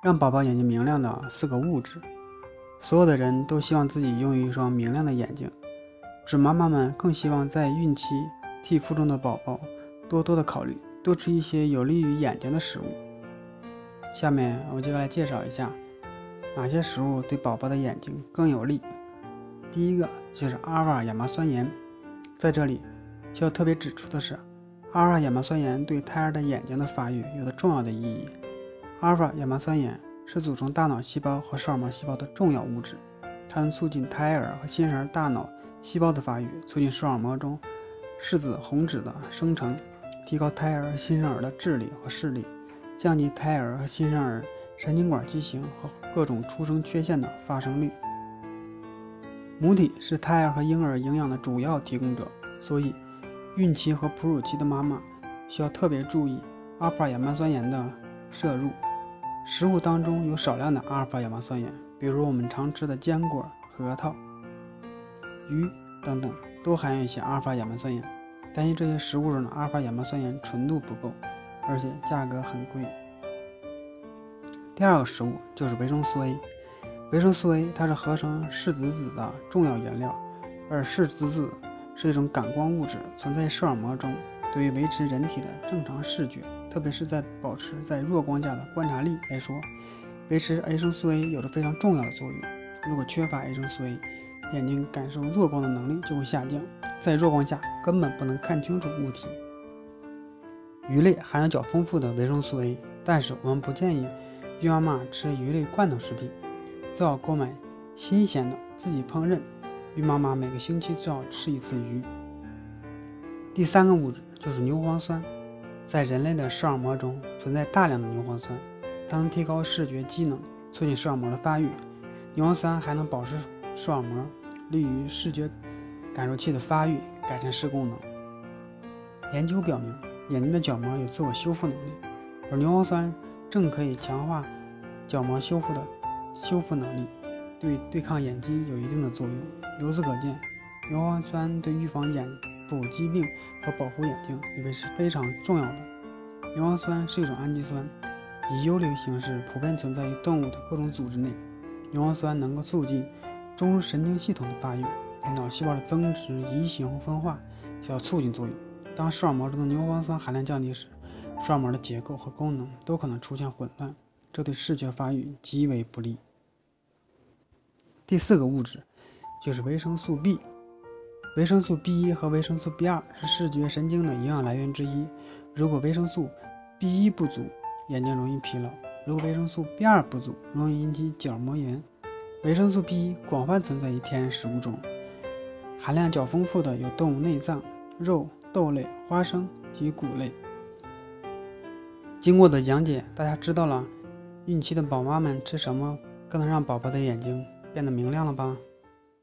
让宝宝眼睛明亮的四个物质。所有的人都希望自己拥有一双明亮的眼睛，准妈妈们更希望在孕期替腹中的宝宝多多的考虑，多吃一些有利于眼睛的食物。下面我就来介绍一下哪些食物对宝宝的眼睛更有利。第一个就是阿尔法亚麻酸盐，在这里需要特别指出的是，阿尔法亚麻酸盐对胎儿的眼睛的发育有着重要的意义。阿尔法亚麻酸盐是组成大脑细胞和视网膜细胞的重要物质，它能促进胎儿和新生儿大脑细胞的发育，促进视网膜中视子红质的生成，提高胎儿新生儿的智力和视力，降低胎儿和新生儿神经管畸形和各种出生缺陷的发生率。母体是胎儿和婴儿营养的主要提供者，所以孕期和哺乳期的妈妈需要特别注意阿尔法亚麻酸盐的摄入。食物当中有少量的阿尔法亚麻酸盐，比如我们常吃的坚果、核桃、鱼等等，都含有一些阿尔法亚麻酸盐。担心这些食物中的阿尔法亚麻酸盐纯度不够，而且价格很贵。第二个食物就是维生素 A。维生素 A 它是合成视紫子的重要原料，而视紫子是一种感光物质，存在视网膜中，对于维持人体的正常视觉。特别是在保持在弱光下的观察力来说，维持维生素 A 有着非常重要的作用。如果缺乏维生素 A，眼睛感受弱光的能力就会下降，在弱光下根本不能看清楚物体。鱼类含有较丰富的维生素 A，但是我们不建议孕妈妈吃鱼类罐头食品，最好购买新鲜的自己烹饪。孕妈妈每个星期最好吃一次鱼。第三个物质就是牛磺酸。在人类的视网膜中存在大量的牛磺酸，它能提高视觉机能，促进视网膜的发育。牛磺酸还能保湿视网膜，利于视觉感受器的发育，改善视功能。研究表明，眼睛的角膜有自我修复能力，而牛磺酸正可以强化角膜修复的修复能力，对对抗眼疾有一定的作用。由此可见，牛磺酸对预防眼。部疾病和保护眼睛以为是非常重要的。牛磺酸是一种氨基酸，以游离形式普遍存在于动物的各种组织内。牛磺酸能够促进中枢神经系统的发育，脑细胞的增殖、移行和分化起到促进作用。当视网膜中的牛磺酸含量降低时，视网膜的结构和功能都可能出现混乱，这对视觉发育极为不利。第四个物质就是维生素 B。维生素 B 一和维生素 B 二是视觉神经的营养来源之一。如果维生素 B 一不足，眼睛容易疲劳；如果维生素 B 二不足，容易引起角膜炎。维生素 B 一广泛存在于天然食物中，含量较丰富的有动物内脏、肉、豆类、花生及谷类。经过的讲解，大家知道了孕期的宝妈们吃什么更能让宝宝的眼睛变得明亮了吧？